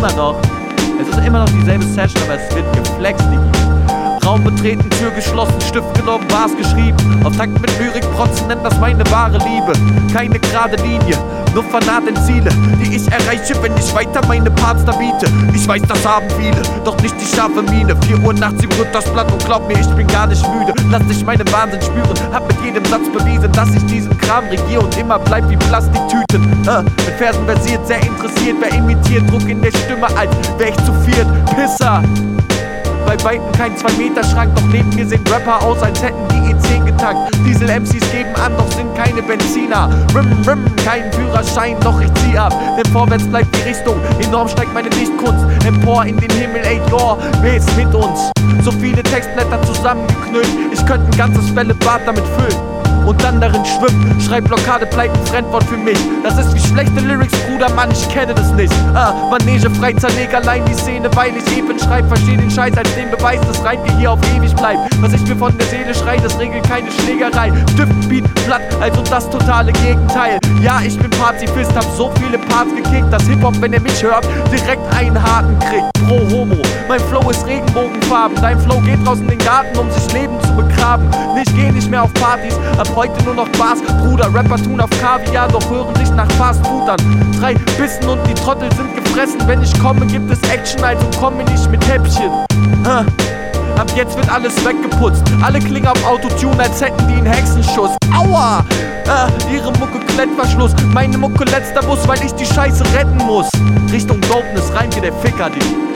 immer noch. Es ist immer noch dieselbe Session, aber es wird geflext. Raum betreten, Tür geschlossen, Stift genommen, Bars geschrieben. Auf Takt mit Lyrik protzen, nennt das meine wahre Liebe. Keine gerade Linie, nur vernahrten Ziele, die ich erreiche, wenn ich weiter meine Parts da biete. Ich weiß, das haben viele, doch nicht die scharfe Miene. 4 Uhr nachts überrückt das Blatt und glaub mir, ich bin gar nicht müde. Lass dich meinen Wahnsinn spüren, hab mit jedem Satz bewiesen, dass ich diesen Kram regiere und immer bleib wie Plastiktüten. Äh, mit Versen versiert, sehr interessiert, wer imitiert, Druck in der Stimme, als wär ich zu viert. Pisser! bei Weitem kein 2-Meter-Schrank, doch neben mir sehen Rapper aus, als hätten die E10 getankt. Diesel-MCs geben an, doch sind keine Benziner. Rim, rim, kein Führerschein, doch ich zieh ab. Denn vorwärts bleibt die Richtung, enorm steigt meine Dichtkunst. Empor in den Himmel, ey, yo, wer ist mit uns? So viele Textblätter zusammengeknüllt, ich könnte ein ganzes Bällebad damit füllen und dann darin schwimmt. Schreibblockade bleibt ein Fremdwort für mich. Das ist wie schlechte Lyrics, Bruder, Mann, ich kenne das nicht. Ah, Manege frei zerleg allein die Szene, weil ich eben schreib. Versteh den Scheiß als den Beweis, dass Reim dir hier auf ewig bleibt. Was ich mir von der Seele schrei, das regelt keine Schlägerei. Stift, Beat, Blatt, also das totale Gegenteil. Ja, ich bin Pazifist, hab so viele Parts gekickt, dass Hip-Hop, wenn er mich hört, direkt einen Haken kriegt. Pro Homo, mein Flow ist Regenbogenfarben. Dein Flow geht draußen in den Garten, um sich Leben zu begraben. Ich geh nicht mehr auf Partys, ab heute nur noch Bars. Bruder, Rapper tun auf Kaviar, doch hören sich nach Fast Food an. Drei Bissen und die Trottel sind gefressen. Wenn ich komme, gibt es Action, also komme nicht mit Häppchen. Huh. Ab jetzt wird alles weggeputzt. Alle klingen auf Autotune, als hätten die einen Hexenschuss. Aua! Äh, ihre Mucke Klettverschluss. Meine Mucke letzter Bus, weil ich die Scheiße retten muss. Richtung Dopeness, rein wie der Ficker, die.